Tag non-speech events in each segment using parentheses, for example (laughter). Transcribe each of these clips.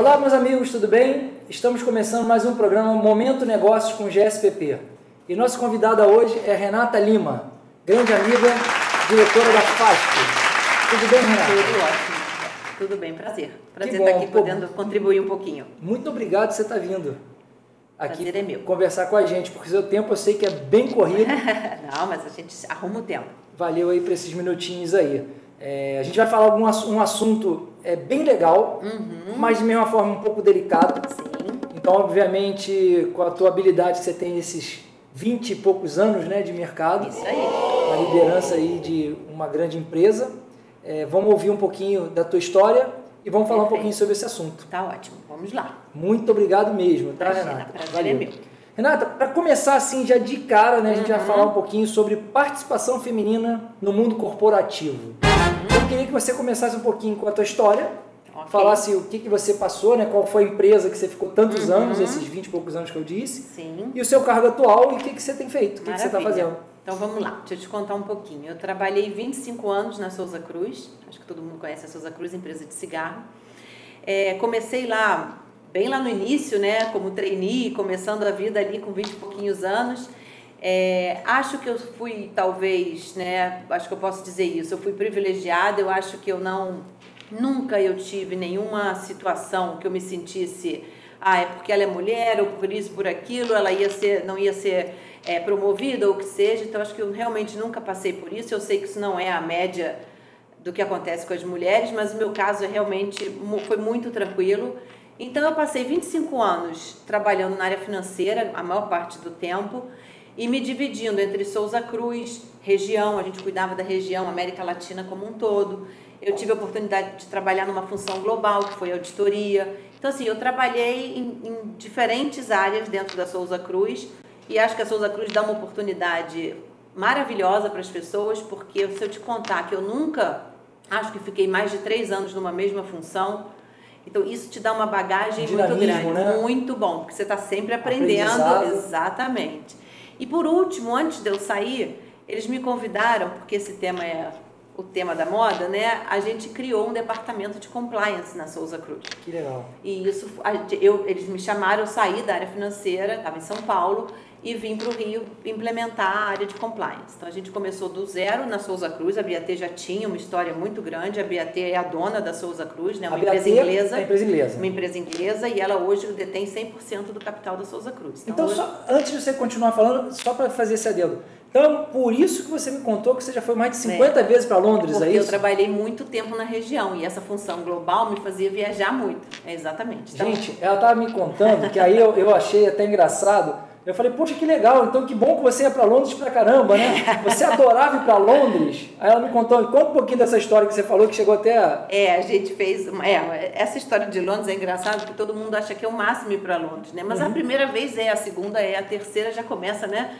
Olá, meus amigos, tudo bem? Estamos começando mais um programa Momento Negócios com GSPP. E nossa convidada hoje é Renata Lima, grande amiga, diretora da FASP. Tudo bem, Renata? Tudo ótimo. Tudo bem, prazer. Prazer bom, estar aqui pô. podendo contribuir um pouquinho. Muito obrigado por você estar vindo aqui Prazer é meu. conversar com a gente, porque o seu tempo eu sei que é bem corrido. (laughs) Não, mas a gente arruma o tempo. Valeu aí por esses minutinhos aí. É, a gente vai falar algum um assunto é, bem legal, mas de mesma forma um pouco delicado. Sim. Então, obviamente, com a tua habilidade que você tem nesses 20 e poucos anos né, de mercado, Isso aí. na liderança aí de uma grande empresa, é, vamos ouvir um pouquinho da tua história e vamos falar um Perfeito. pouquinho sobre esse assunto. Tá ótimo. Vamos lá. Muito obrigado mesmo, tá, Imagina, Renata? prazer é meu. Renata, para começar assim já de cara, né, a gente Uhum. vai falar um pouquinho sobre participação feminina no mundo corporativo. Eu queria que você começasse um pouquinho com a tua história, Ok. falasse o que, que você passou, né, qual foi a empresa que você ficou tantos Uhum. anos, esses 20 e poucos anos que eu disse, Sim. e o seu cargo atual e o que, que você tem feito, o que, que você está fazendo. Então vamos lá, deixa eu te contar um pouquinho. Eu trabalhei 25 anos na Souza Cruz, acho que todo mundo conhece a Souza Cruz, empresa de cigarro. É, comecei lá, bem lá no início, né, como trainee, começando a vida ali com 20 e pouquinhos anos. É, acho que eu fui, talvez, né, acho que eu posso dizer isso, eu fui privilegiada, eu acho que eu não, nunca eu tive nenhuma situação que eu me sentisse, ah, é porque ela é mulher, ou por isso, por aquilo, ela ia ser, não ia ser é, promovida, ou o que seja, então acho que eu realmente nunca passei por isso, eu sei que isso não é a média do que acontece com as mulheres, mas o meu caso é realmente foi muito tranquilo. Então eu passei 25 anos trabalhando na área financeira, a maior parte do tempo, e me dividindo entre Souza Cruz, região, a gente cuidava da região América Latina como um todo. Eu tive a oportunidade de trabalhar numa função global, que foi auditoria. Então assim, eu trabalhei em, em diferentes áreas dentro da Souza Cruz e acho que a Souza Cruz dá uma oportunidade maravilhosa para as pessoas, porque se eu te contar que eu nunca, acho que fiquei mais de três anos numa mesma função, então isso te dá uma bagagem muito grande, né? muito bom, porque você está sempre aprendendo, exatamente. E por último, antes de eu sair, eles me convidaram, porque esse tema é o tema da moda, né? A gente criou um departamento de compliance na Souza Cruz. Que legal. E isso, eu, eles me chamaram, eu saí da área financeira, estava em São Paulo, e vim para o Rio implementar a área de compliance. Então a gente começou do zero na Souza Cruz, a BAT já tinha uma história muito grande, a BAT é a dona da Souza Cruz, né? uma A empresa inglesa. é empresa inglesa. Uma empresa inglesa e ela hoje detém 100% do capital da Souza Cruz. Então, hoje- só, antes de você continuar falando, só para fazer esse adendo. Então, por isso que você me contou que você já foi mais de 50 vezes para Londres, porque é eu isso? trabalhei muito tempo na região e essa função global me fazia viajar muito. É exatamente. Então, Gente, ela estava me contando que aí eu, eu achei até engraçado. Eu falei, poxa, que legal, então que bom que você ia para Londres pra caramba, né? Você adorava ir para Londres. Aí ela me contou, conta um pouquinho dessa história que você falou, que chegou até a... É, a gente fez. uma- É, essa história de Londres é engraçada porque todo mundo acha que é o máximo ir para Londres, né? Mas Uhum. a primeira vez é, a segunda é, a terceira já começa, né?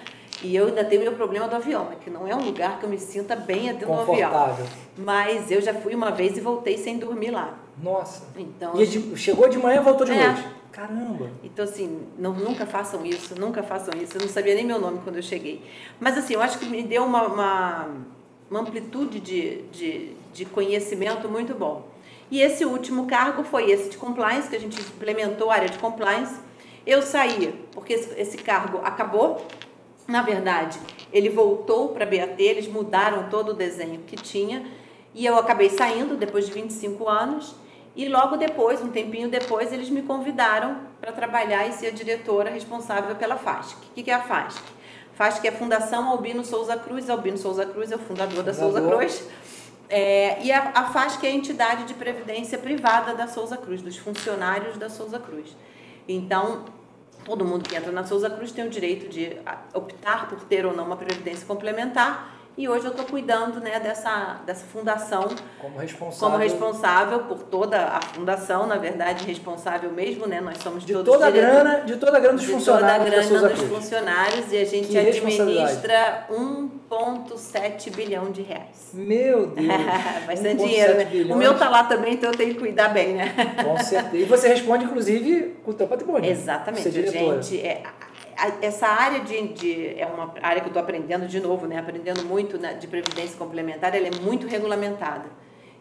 E eu ainda tenho meu problema do avião, né? que não é um lugar que eu me sinta bem é dentro do avião. Mas eu já fui uma vez e voltei sem dormir lá. Nossa. Então, E de- chegou de manhã e voltou de É. noite. Caramba. Então, assim, não, nunca façam isso, nunca façam isso. Eu não sabia nem meu nome quando eu cheguei. Mas, assim, eu acho que me deu uma, uma, uma amplitude de, de, de conhecimento muito bom. E esse último cargo foi esse de compliance, que a gente implementou a área de compliance. Eu saí, porque esse, esse cargo acabou. Na verdade, ele voltou para a BAT, eles mudaram todo o desenho que tinha. E eu acabei saindo depois de 25 anos. E logo depois, um tempinho depois, eles me convidaram para trabalhar e ser a diretora responsável pela FASC. O que é a FASC? FASC é a Fundação Albino Souza Cruz. Albino Souza Cruz é o fundador da Souza. Cruz. É, e a, a FASC é a entidade de previdência privada da Souza Cruz, dos funcionários da Souza Cruz. Então, todo mundo que entra na Souza Cruz tem o direito de ah, optar por ter ou não uma previdência complementar. E hoje eu estou cuidando né, dessa, dessa fundação Como responsável. como responsável por toda a fundação, na verdade, responsável mesmo, né? Nós somos De todos toda a grana, de toda a grana dos de toda a funcionários grana dos Cruz. funcionários e a gente Que responsabilidade. Administra 1,7 bilhão de reais. Meu Deus. (laughs) Bastante 1,7 dinheiro, né? bilhões. O meu tá lá também, então eu tenho que cuidar bem, né? Com certeza. E você responde, inclusive, com o teu patrimônio. Exatamente, Você é gente. É, essa área de, de- é uma área que eu estou aprendendo de novo, né? Aprendendo muito né, de previdência complementar, ela é muito regulamentada.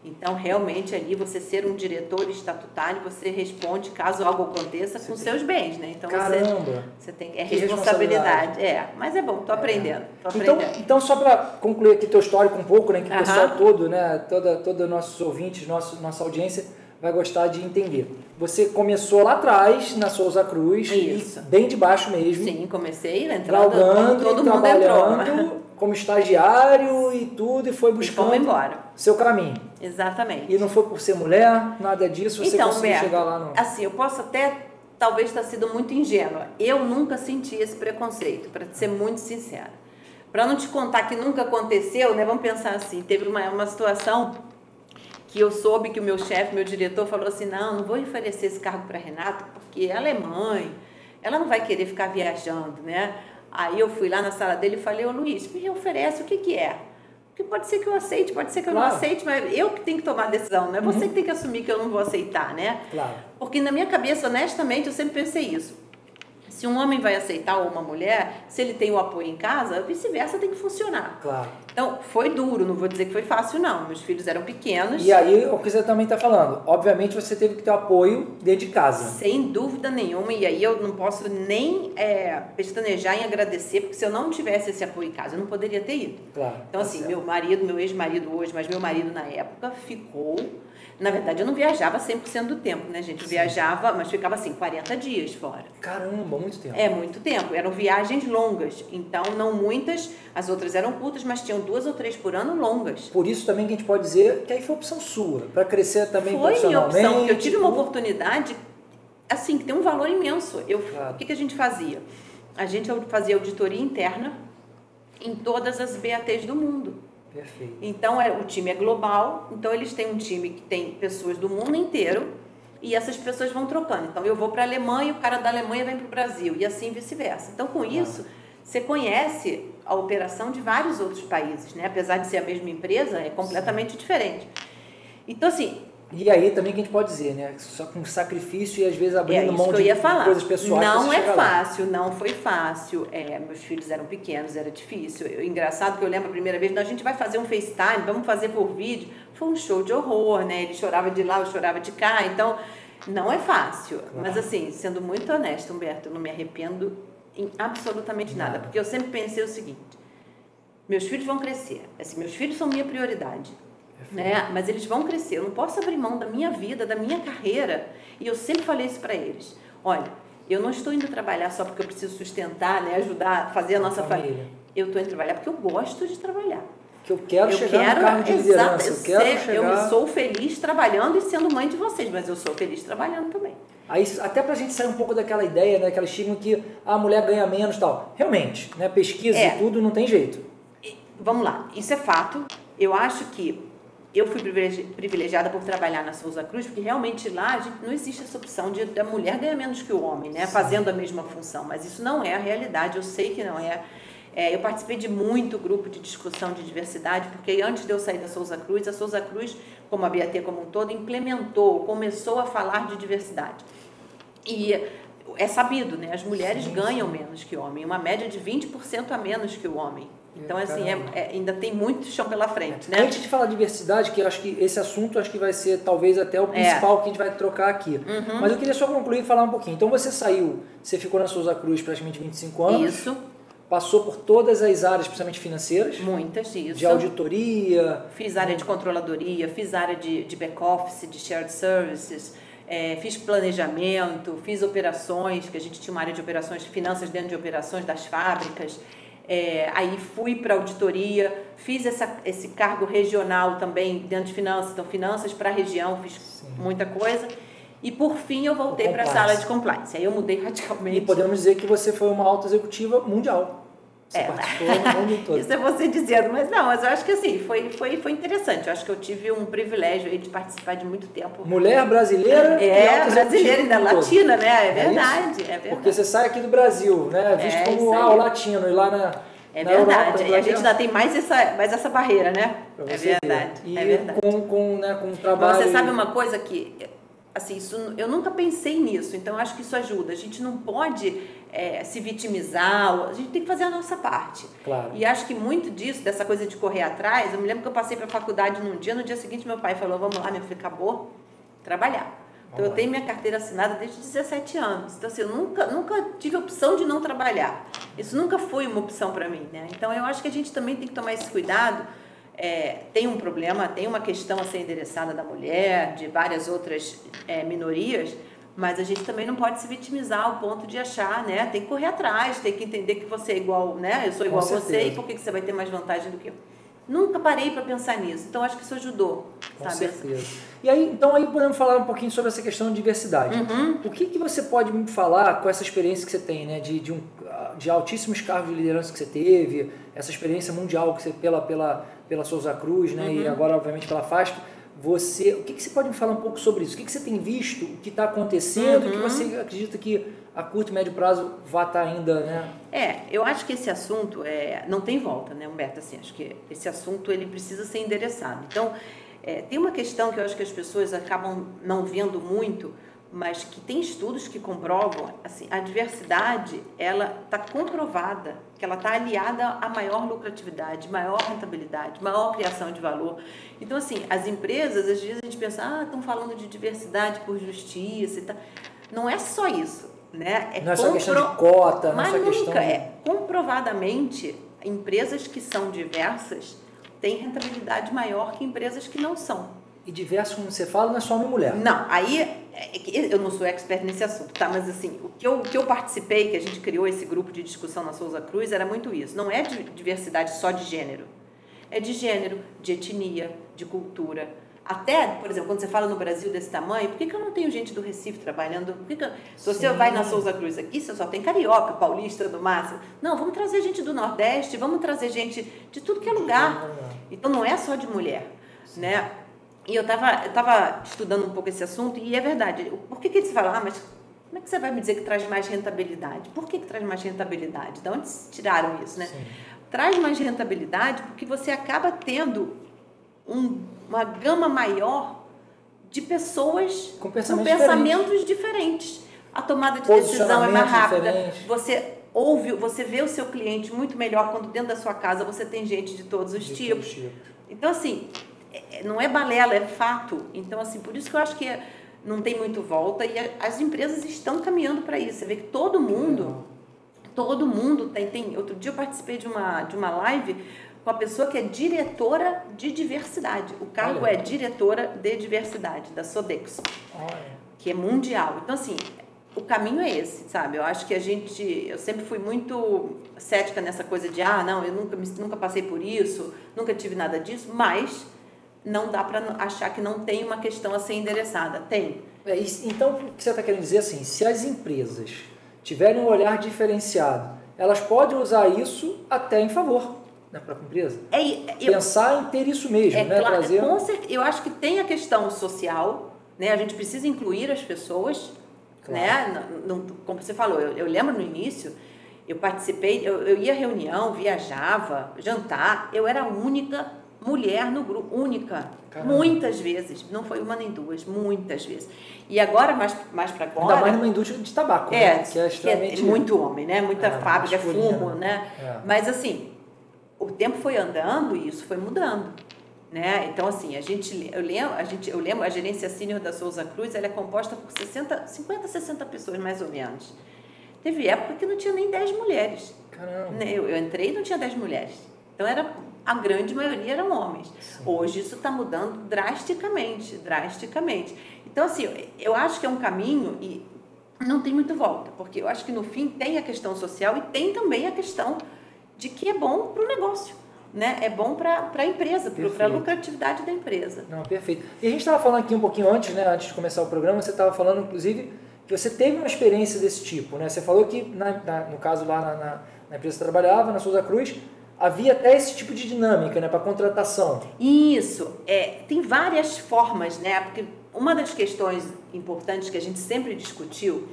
Então, realmente, ali, você ser um diretor estatutário, você responde caso algo aconteça você com tem... seus bens, né? Então, Caramba! Você, você tem é responsabilidade. responsabilidade. É, mas é bom, tô aprendendo. Tô então, aprendendo. Então, então, só para concluir aqui teu histórico um pouco, né? Que o pessoal todo, né? Toda, todos nossos ouvintes, nosso, nossa audiência vai gostar de entender. Você começou lá atrás, na Souza Cruz, Isso. bem de baixo mesmo. Sim, comecei né, entrando, Galgando, todo mundo entrou. como estagiário e tudo, e foi buscando e embora. seu caminho. Exatamente. E não foi por ser mulher, nada disso, você então, conseguiu Beto, chegar lá no... Assim, eu posso até talvez estar sido muito ingênua. Eu nunca senti esse preconceito, para ser muito sincera. Para não te contar que nunca aconteceu, né? Vamos pensar assim, teve uma, uma situação que eu soube que o meu chefe, meu diretor, falou assim: não, não vou oferecer esse cargo para Renata, porque ela é mãe, ela não vai querer ficar viajando, né? Aí eu fui lá na sala dele e falei: Ô Luiz, me oferece o que, que é? Porque pode ser que eu aceite, pode ser que eu claro. não aceite, mas eu que tenho que tomar a decisão, não é você uhum. que tem que assumir que eu não vou aceitar, né? Claro. Porque na minha cabeça, honestamente, eu sempre pensei isso se um homem vai aceitar ou uma mulher, se ele tem o apoio em casa, vice-versa tem que funcionar. Claro. Então, foi duro, não vou dizer que foi fácil, não. Meus filhos eram pequenos. E aí, o que você também está falando, obviamente você teve que ter apoio dentro de casa. Sem dúvida nenhuma, e aí eu não posso nem é, pestanejar em agradecer, porque se eu não tivesse esse apoio em casa, eu não poderia ter ido. Claro. Então, tá assim, meu marido, meu ex-marido hoje, mas meu marido na época, ficou na verdade, eu não viajava 100% do tempo, né, gente? Eu Sim. viajava, mas ficava assim, 40 dias fora. Caramba, muito tempo. É, muito tempo. Eram viagens longas. Então, não muitas, as outras eram curtas, mas tinham duas ou três por ano longas. Por isso também que a gente pode dizer que aí foi opção sua, para crescer também foi profissionalmente. Foi minha opção, porque eu tive uma oportunidade, assim, que tem um valor imenso. Eu, claro. O que, que a gente fazia? A gente fazia auditoria interna em todas as BATs do mundo. Perfeito. Então é, o time é global, então eles têm um time que tem pessoas do mundo inteiro e essas pessoas vão trocando. Então eu vou para a Alemanha, o cara da Alemanha vem para o Brasil e assim vice-versa. Então com isso você conhece a operação de vários outros países, né? Apesar de ser a mesma empresa, é completamente Sim. diferente. Então assim, e aí também que a gente pode dizer, né? Só com sacrifício e às vezes abrindo é, mão de coisas pessoais. Não é fácil, lá. não foi fácil. É, meus filhos eram pequenos, era difícil. Eu, engraçado que eu lembro a primeira vez, a gente vai fazer um FaceTime, vamos fazer por vídeo. Foi um show de horror, né? Ele chorava de lá, eu chorava de cá. Então, não é fácil. Claro. Mas assim, sendo muito honesta, Humberto, eu não me arrependo em absolutamente nada. nada. Porque eu sempre pensei o seguinte: meus filhos vão crescer. Assim, meus filhos são minha prioridade né? Mas eles vão crescer. Eu não posso abrir mão da minha vida, da minha carreira. E eu sempre falei isso para eles. Olha, eu não estou indo trabalhar só porque eu preciso sustentar, né? Ajudar, fazer a nossa família. família. Eu estou indo trabalhar porque eu gosto de trabalhar. Que eu quero eu chegar quero, no cargo de liderança. eu, quero ser, chegar... eu sou feliz trabalhando e sendo mãe de vocês, mas eu sou feliz trabalhando também. Aí, até para a gente sair um pouco daquela ideia, né, aquela estigma que a mulher ganha menos tal. Realmente, né, pesquisa é. e tudo não tem jeito. Vamos lá, isso é fato. Eu acho que eu fui privilegiada por trabalhar na Souza Cruz, porque realmente lá não existe essa opção de a mulher ganhar menos que o homem, né? Fazendo a mesma função. Mas isso não é a realidade, eu sei que não é. é. eu participei de muito grupo de discussão de diversidade, porque antes de eu sair da Souza Cruz, a Souza Cruz, como a BAT como um todo, implementou, começou a falar de diversidade. E é sabido, né? As mulheres sim, ganham sim. menos que o homem, uma média de 20% a menos que o homem. Então, assim, é, é, ainda tem muito chão pela frente, né? Antes de falar de diversidade, que eu acho que esse assunto acho que vai ser talvez até o é. principal é. que a gente vai trocar aqui. Uhum. Mas eu queria só concluir e falar um pouquinho. Então, você saiu, você ficou na Souza Cruz praticamente 25 anos. Isso. Passou por todas as áreas, principalmente financeiras. Muitas, isso. De auditoria. Fiz área de controladoria, fiz área de, de back-office, de shared services. É, fiz planejamento, fiz operações, que a gente tinha uma área de operações, finanças dentro de operações das fábricas. É, aí fui para auditoria, fiz essa, esse cargo regional também dentro de finanças, então finanças para a região, fiz Sim. muita coisa. E por fim eu voltei para a sala de compliance. Aí eu mudei (laughs) radicalmente. E podemos dizer que você foi uma alta executiva mundial. Você é, participou mundo (laughs) todo. Isso é você dizendo, mas não, mas eu acho que assim, foi, foi, foi interessante. Eu acho que eu tive um privilégio aí de participar de muito tempo. Mulher brasileira é, brasileira, ainda latina, né? É verdade, é, é, verdade. Porque você sai aqui do Brasil, né? Visto é, como ah, o latino, e lá na. É na verdade, Europa, e a gente ainda tem mais essa, mais essa barreira, né? É verdade, e é verdade. Com, com, né, com o trabalho. Mas você sabe uma coisa que assim, isso, eu nunca pensei nisso, então acho que isso ajuda. A gente não pode é, se vitimizar, a gente tem que fazer a nossa parte. Claro. E acho que muito disso, dessa coisa de correr atrás, eu me lembro que eu passei para a faculdade num dia, no dia seguinte meu pai falou, vamos lá, meu filho, acabou, trabalhar. Então eu tenho minha carteira assinada desde 17 anos. Então assim, eu nunca, nunca tive opção de não trabalhar. Isso nunca foi uma opção para mim, né? Então eu acho que a gente também tem que tomar esse cuidado. É, tem um problema, tem uma questão a ser endereçada da mulher, de várias outras é, minorias, mas a gente também não pode se vitimizar ao ponto de achar, né? Tem que correr atrás, tem que entender que você é igual, né? Eu sou igual a você e por que, que você vai ter mais vantagem do que eu? Nunca parei para pensar nisso. Então acho que isso ajudou. Com sabe? certeza. E aí, então aí podemos falar um pouquinho sobre essa questão de diversidade. Uhum. O que, que você pode me falar com essa experiência que você tem, né? De, de, um, de altíssimos cargos de liderança que você teve, essa experiência mundial que você pela pela pela Souza Cruz, né? Uhum. E agora obviamente pela FASP. Você, o que, que você pode me falar um pouco sobre isso? O que, que você tem visto? O que está acontecendo? O que Uhum. você acredita que a curto e médio prazo vai estar ainda, né? É, eu acho que esse assunto é, não tem volta, né, Humberto? Assim, acho que esse assunto ele precisa ser endereçado. Então, é, tem uma questão que eu acho que as pessoas acabam não vendo muito, mas que tem estudos que comprovam, assim, a diversidade, ela está comprovada que ela está aliada a maior lucratividade, maior rentabilidade, maior criação de valor. Então, assim, as empresas, às vezes a gente pensa, ah, estão falando de diversidade por justiça e tal. Não é só isso, né? não é só questão compro- de cota, não é mas só nunca questão de... é. Comprovadamente, empresas que são diversas têm rentabilidade maior que empresas que não são. E diverso, como você fala, não é só homem e mulher. Não, aí é eu não sou expert nesse assunto, tá? Mas assim, o que, eu, o que eu participei, que a gente criou esse grupo de discussão na Souza Cruz, era muito isso. Não é de diversidade só de gênero. É de gênero, de etnia, de cultura. Até, por exemplo, quando você fala no Brasil desse tamanho, por que, que eu não tenho gente do Recife trabalhando? Por que que eu- se você Sim. vai na Souza Cruz aqui, você só tem carioca, paulista no máximo. Não, vamos trazer gente do Nordeste, vamos trazer gente de tudo que é lugar. Então não é só de mulher, né? E eu estava eu tava estudando um pouco esse assunto e é verdade. Por que, que eles falam, ah, mas como é que você vai me dizer que traz mais rentabilidade? Por que, que traz mais rentabilidade? De onde tiraram isso, né? Sim. Traz mais rentabilidade porque você acaba tendo um- uma gama maior de pessoas Com com pensamentos diferentes. A tomada de decisão é mais rápida. diferentes. Você ouve, você vê o seu cliente muito melhor quando dentro da sua casa você tem gente de todos os De tipos. Então, assim, não é balela, é fato. Então, assim, por isso que eu acho que é- não tem muito volta e as empresas estão caminhando para isso. Você vê que todo mundo, todo mundo tem, tem. Outro dia eu participei de uma, de uma live com a pessoa que é diretora de diversidade. O cargo Olha. é diretora de diversidade, da Sodexo Olha. que é mundial. Então, assim, o caminho é esse, sabe? Eu acho que a gente. Eu sempre fui muito cética nessa coisa de, ah, não, eu nunca, nunca passei por isso, nunca tive nada disso, mas não dá para achar que não tem uma questão a ser endereçada. Tem. É, então, o que você está querendo dizer assim, se as empresas tiverem um olhar diferenciado, elas podem usar isso até em favor da própria empresa. É, é- eu, Pensar em ter isso mesmo, é né? claro, Trazer... certeza, eu acho que tem a questão social, né? A gente precisa incluir as pessoas, Claro. né? Não- não- como você falou, eu, eu lembro no início, eu participei, eu, eu ia à reunião, viajava, jantar, eu era a única mulher no grupo, única, Caramba. muitas vezes, não foi uma nem duas, muitas vezes. E agora, mais, mais para Ainda agora... mais numa indústria de tabaco, É, né? Que é extremamente... muito homem, né? Muita É, fábrica, masculina. fumo, né? É. Mas assim, o tempo foi andando e isso foi mudando, né? Então assim, a gente eu lembro, a gente eu lembro a gerência sênior da Souza Cruz, ela é composta por 60, 50, 60 pessoas mais ou menos. Teve época que não tinha nem 10 mulheres. Caramba. né? Eu, eu entrei e não tinha 10 mulheres. Então era a grande maioria eram homens. Hoje isso está mudando drasticamente, drasticamente. Então assim, eu, acho que é um caminho e não tem muito volta, porque eu acho que no fim tem a questão social e tem também a questão de que é bom para o negócio, né? É bom para a empresa, para a lucratividade da empresa. Não, perfeito. E a gente estava falando aqui um pouquinho antes, né, antes de começar o programa, você estava falando, inclusive, que você teve uma experiência desse tipo, né? Você falou que, na- na- no caso lá na, na, na empresa que você trabalhava, na Souza Cruz, havia até esse tipo de dinâmica, né, para contratação. Isso, é, tem várias formas, né? Porque uma das questões importantes que a gente sempre discutiu,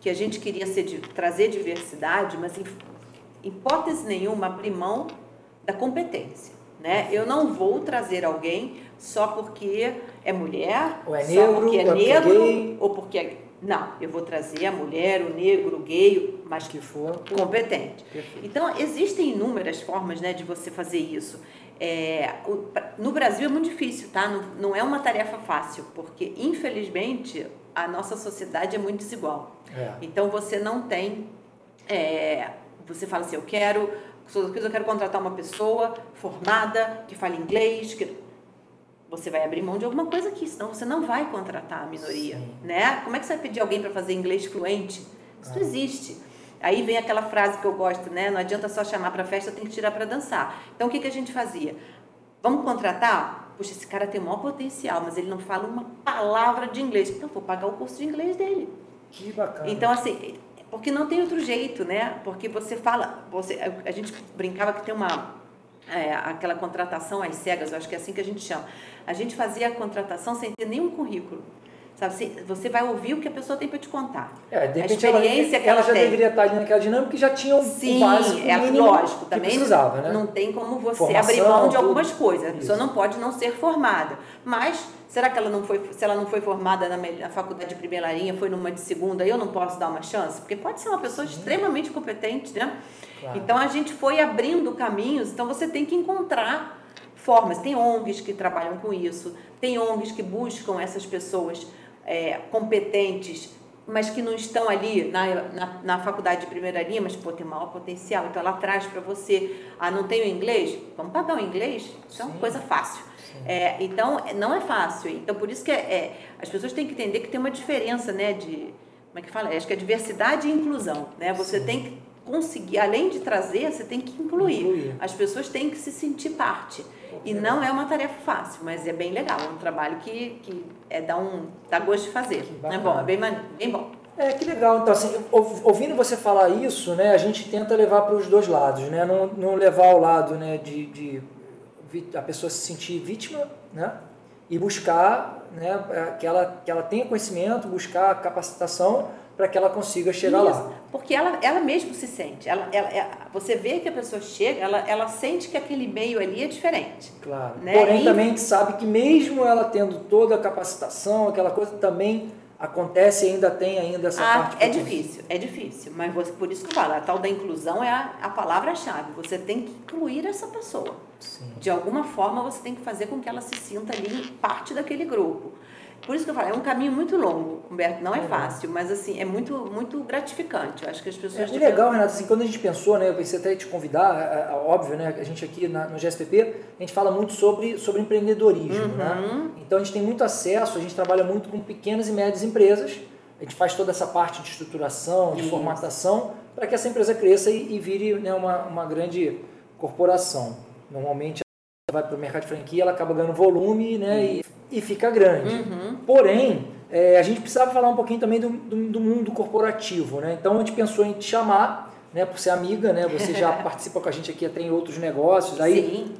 que a gente queria ser trazer diversidade, mas em hipótese nenhuma abrir mão da competência. né? Eu não vou trazer alguém só porque é mulher, ou é só negro, porque é é porque negro, gay. ou porque é... Não, eu vou trazer a mulher, o negro, o gay, mas que for competente. Perfeito. Então, existem inúmeras formas né, de você fazer isso. É, o- no Brasil é muito difícil, tá? Não, não é uma tarefa fácil, porque, infelizmente, a nossa sociedade é muito desigual. É. Então, você não tem... é, você fala assim, eu quero... Eu quero contratar uma pessoa formada, que fale inglês, que você vai abrir mão de alguma coisa aqui, senão você não vai contratar a minoria, Sim. né? Como é que você vai pedir alguém para fazer inglês fluente? Isso Ah. não existe. Aí vem aquela frase que eu gosto, né? Não adianta só chamar para festa, tem que tirar para dançar. Então o que, que a gente fazia? Vamos contratar? Puxa, esse cara tem o maior potencial, mas ele não fala uma palavra de inglês. Eu vou pagar o curso de inglês dele. Que bacana. Então, assim, porque não tem outro jeito, né? Porque você fala, você, a gente brincava que tem uma, é, aquela contratação às cegas, eu acho que é assim que a gente chama. A gente fazia a contratação sem ter nenhum currículo. Sabe, Você- vai ouvir o que a pessoa tem para te contar. É, de a experiência ela, que ela, já tem. deveria estar ali naquela dinâmica e já tinha um Sim, básico é lógico, que também precisava, né? não tem como você Formação, abrir mão de tudo. algumas coisas. A pessoa Isso. não pode não ser formada. Mas será que ela não foi, se ela não foi formada na, na faculdade de primeira linha, foi numa de segunda, eu não posso dar uma chance? Porque pode ser uma pessoa extremamente competente, né? Claro. Então a gente foi abrindo caminhos, então você tem que encontrar formas. Tem ONGs que trabalham com isso, tem ONGs que buscam essas pessoas é, competentes, mas que não estão ali na, na, na faculdade de primeira linha, mas pô, tem maior potencial. Então ela traz para você, ah, não tenho inglês? Vamos pagar o inglês? Isso é uma coisa fácil. É, então, não é fácil. Então, por isso que é, é, as pessoas têm que entender que tem uma diferença, né, de, como é que fala? Acho que é diversidade e inclusão, né? Você Sim. tem que conseguir, além de trazer, você tem que incluir. Incluir. As pessoas têm que se sentir parte. E não é uma tarefa fácil, mas é bem legal. É um trabalho que, que é, dá, um, dá gosto de fazer. É bom, é bem, bem bom. É, que legal. Então, assim, ou- ouvindo você falar isso, né, a gente tenta levar para os dois lados, né? Não, não levar ao lado né, de, de a pessoa se sentir vítima, né? E buscar né, é, que, ela, que ela tenha conhecimento, buscar capacitação para que ela consiga chegar Isso, lá. Porque ela, ela mesmo se sente. Ela, ela, é- você vê que a pessoa chega, ela, ela sente que aquele meio ali é diferente. Claro. Né? Porém, E- também a gente sabe que mesmo ela tendo toda a capacitação, aquela coisa também acontece e ainda tem ainda essa Ah, parte. é difícil, é difícil. Mas você, por isso que eu falo, a tal da inclusão é a, a palavra-chave. Você tem que incluir essa pessoa. Sim. De alguma forma você tem que fazer com que ela se sinta ali parte daquele grupo. Por isso que eu falo, é um caminho muito longo, Humberto, não é Uhum. fácil, mas assim, é muito, muito gratificante. Eu acho que as É, pessoas. e legal, Renato, assim, quando a gente pensou, né, eu pensei até em te convidar, é, é, óbvio, né, a gente aqui na- no GSPP, a gente fala muito sobre, sobre empreendedorismo, Uhum. né? Então a gente tem muito acesso, a gente trabalha muito com pequenas e médias empresas, a gente faz toda essa parte de estruturação, de formatação, para que essa empresa cresça e, e vire né, uma, uma grande corporação. Normalmente vai para o mercado de franquia, ela acaba ganhando volume né, e, e fica grande. Uhum. Porém, é, a gente precisava falar um pouquinho também do, do, do mundo corporativo, né? Então a gente pensou em te chamar, né, por ser amiga, né? Você já (laughs) participa com a gente aqui até em outros negócios, aí Sim,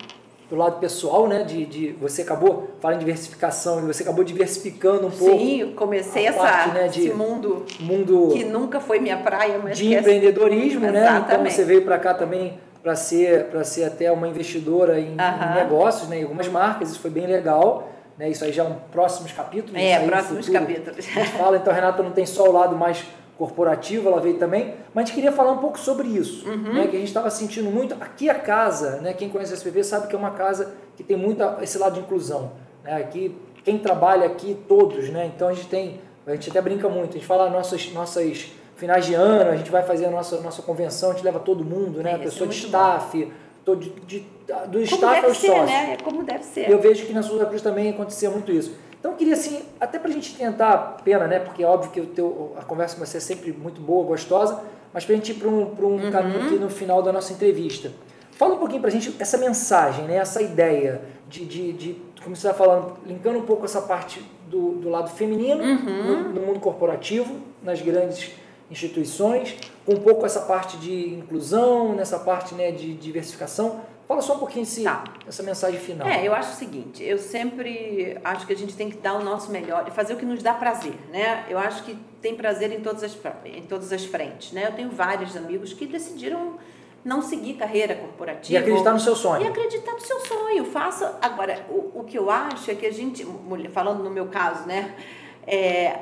do lado pessoal, né? De, de você acabou falando em diversificação e você acabou diversificando um pouco sim, comecei a essa, parte, né, de- esse mundo mundo que nunca foi minha praia, mas de é empreendedorismo, né? Então Exatamente. você veio para cá também para ser para ser até uma investidora em, em Aham. negócios, né? Em algumas marcas, isso foi bem legal. Né, isso aí já é um próximos capítulos. É, próximos capítulos. A gente fala, então a Renata não tem só o lado mais corporativo, ela veio também, mas a gente queria falar um pouco sobre isso, Uhum. né, que a gente estava sentindo muito. Aqui a casa, né, quem conhece a SPV sabe que é uma casa que tem muito esse lado de inclusão. Né, aqui, quem trabalha aqui, todos, né, então a gente tem, a gente até brinca muito, a gente fala nossas, nossas finais de ano, a gente vai fazer a nossa, nossa convenção, a gente leva todo mundo, né, É, a isso é pessoa de staff, todo, de, de, do Como staff deve aos ser, sócios. né? É como deve ser. Eu vejo que na Souza Cruz também acontecia muito isso. Então eu queria assim, até pra gente tentar, pena, né? Porque é óbvio que o teu, a conversa vai ser sempre muito boa, gostosa, mas pra gente ir para um, pra um caminho aqui no final da nossa entrevista. Fala um pouquinho pra gente essa mensagem, né? Essa ideia de, de, de como você está falando, linkando um pouco essa parte do, do lado feminino no, no mundo corporativo, nas grandes instituições, com um pouco essa parte de inclusão, nessa parte né, de diversificação. Fala só um pouquinho esse, Tá. essa mensagem final. É, eu acho o seguinte, eu sempre acho que a gente tem que dar o nosso melhor e fazer o que nos dá prazer, né? Eu acho que tem prazer em todas as, em todas as frentes, né? Eu tenho vários amigos que decidiram não seguir carreira corporativa. E acreditar no seu sonho. E acreditar no seu sonho. Faça. Agora, o, o que eu acho é que a gente, falando no meu caso, né? É,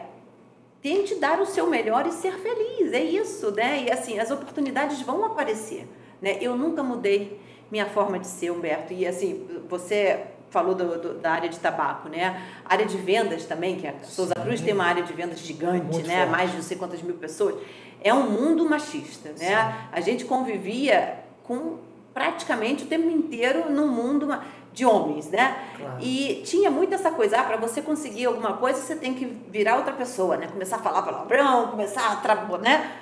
tente dar o seu melhor e ser feliz. É isso, né? E assim, as oportunidades vão aparecer. Né? Eu nunca mudei minha forma de ser, Humberto. E assim, você falou do, do, da área de tabaco, né? A área de vendas também, que a Souza Cruz tem uma área de vendas gigante, Muito né? Forte. Mais de não sei quantas mil pessoas. É um mundo machista, né? Sim. A gente convivia com praticamente o tempo inteiro num mundo de homens, né? Claro. E tinha muito essa coisa, ah, para você conseguir alguma coisa, você tem que virar outra pessoa, né? Começar a falar palavrão, começar a trabalhar, né?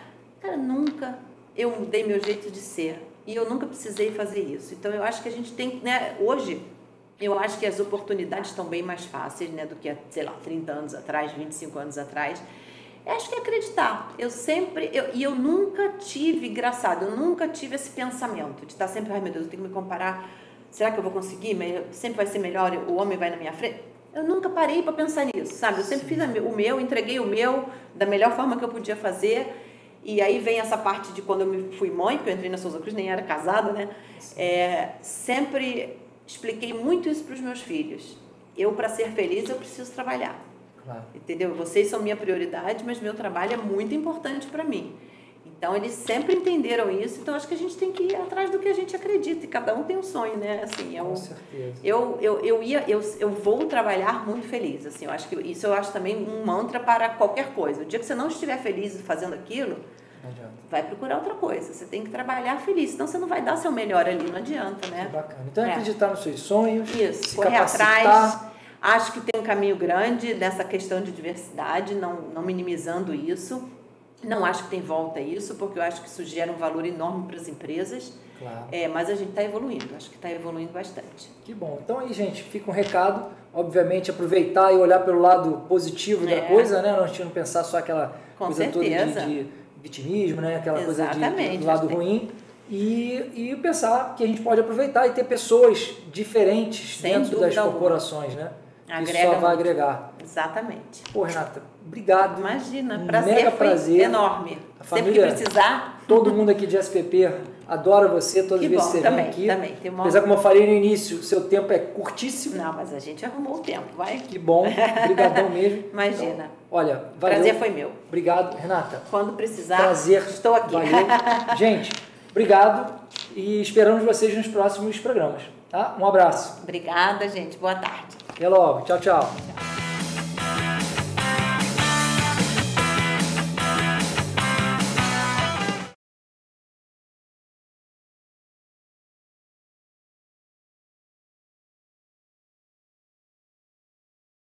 Cara, nunca eu mudei meu jeito de ser. E eu nunca precisei fazer isso. Então eu acho que a gente tem, né, hoje eu acho que as oportunidades estão bem mais fáceis, né, do que, sei lá, 30 anos atrás, 25 anos atrás. Eu acho que é acreditar. Eu sempre, eu, e eu nunca tive, engraçado, eu nunca tive esse pensamento de estar sempre, ai meu Deus, eu tenho que me comparar, será que eu vou conseguir? Sempre vai ser melhor, o homem vai na minha frente. Eu nunca parei para pensar nisso, sabe? Eu sempre fiz o meu, entreguei o meu da melhor forma que eu podia fazer. E aí vem essa parte de quando eu me fui mãe, porque eu entrei na Souza Cruz, nem era casada, né? É, sempre expliquei muito isso para os meus filhos. Eu, para ser feliz, eu preciso trabalhar. Claro. Entendeu? Vocês são minha prioridade, mas meu trabalho é muito importante para mim. Então, eles sempre entenderam isso. Então, acho que a gente tem que ir atrás do que a gente acredita. E cada um tem um sonho, né? Assim, eu, Com certeza. Eu, eu, eu, ia, eu, eu vou trabalhar muito feliz. Assim, eu acho que isso eu acho também um mantra para qualquer coisa. O dia que você não estiver feliz fazendo aquilo, vai procurar outra coisa. Você tem que trabalhar feliz, senão você não vai dar seu melhor ali, não adianta, né? Que bacana. Então, é. acreditar nos seus sonhos, Isso, correr capacitar. atrás. Acho que tem um caminho grande nessa questão de diversidade, não, não minimizando isso. Não acho que tem volta a isso, porque eu acho que isso gera um valor enorme para as empresas. Claro. É, mas a gente está evoluindo, acho que está evoluindo bastante. Que bom. Então aí, gente, fica um recado. Obviamente, aproveitar e olhar pelo lado positivo é. da coisa, né? Não a gente não pensar só aquela Com coisa certeza. toda de, de vitimismo, né? Aquela Exatamente, coisa de, do lado ruim. E, e pensar que a gente pode aproveitar e ter pessoas diferentes Sem dentro das corporações, né? Agrega só vai muito. agregar. Exatamente. Pô, Renata, obrigado. Imagina, prazer Mega prazer. enorme. A família, Sempre que precisar. Todo mundo aqui de SPP adora você, todas as vezes que você também, vem aqui. Também, tem uma... Apesar como eu falei no início, seu tempo é curtíssimo. Não, mas a gente arrumou o tempo, vai. Que bom, obrigadão (laughs) mesmo. Imagina. Então, olha, valeu. Prazer foi meu. Obrigado, Renata. Quando precisar, Prazer. estou aqui. Valeu. (laughs) gente, obrigado e esperamos vocês nos próximos programas. Tá? Um abraço. Obrigada, gente. Boa tarde. Até logo. Tchau, tchau. tchau.